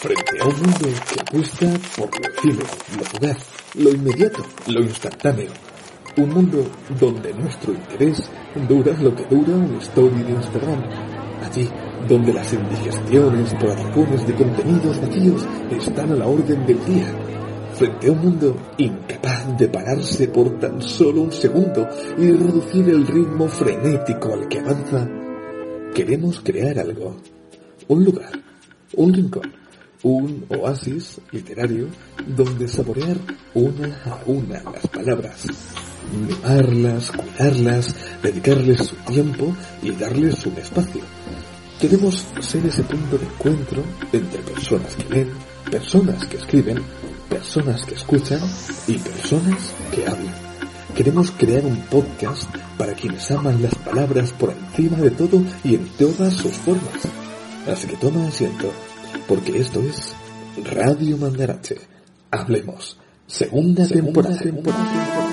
frente a un mundo que apuesta por lo efímero, lo fugaz, lo inmediato, lo instantáneo. Un mundo donde nuestro interés dura lo que dura una story de Instagram. Allí donde las indigestiones por de contenidos vacíos están a la orden del día. Frente a un mundo incapaz de pararse por tan solo un segundo y reducir el ritmo frenético al que avanza, queremos crear algo. Un lugar, un rincón, un oasis literario donde saborear una a una las palabras, mimarlas, cuidarlas, dedicarles su tiempo y darles un espacio. Queremos ser ese punto de encuentro entre personas que leen, personas que escriben, personas que escuchan y personas que hablan. Queremos crear un podcast para quienes aman las palabras por encima de todo y en todas sus formas. Así que toma asiento porque esto es Radio Mandarache. Hablemos. Segunda, temporada. temporada.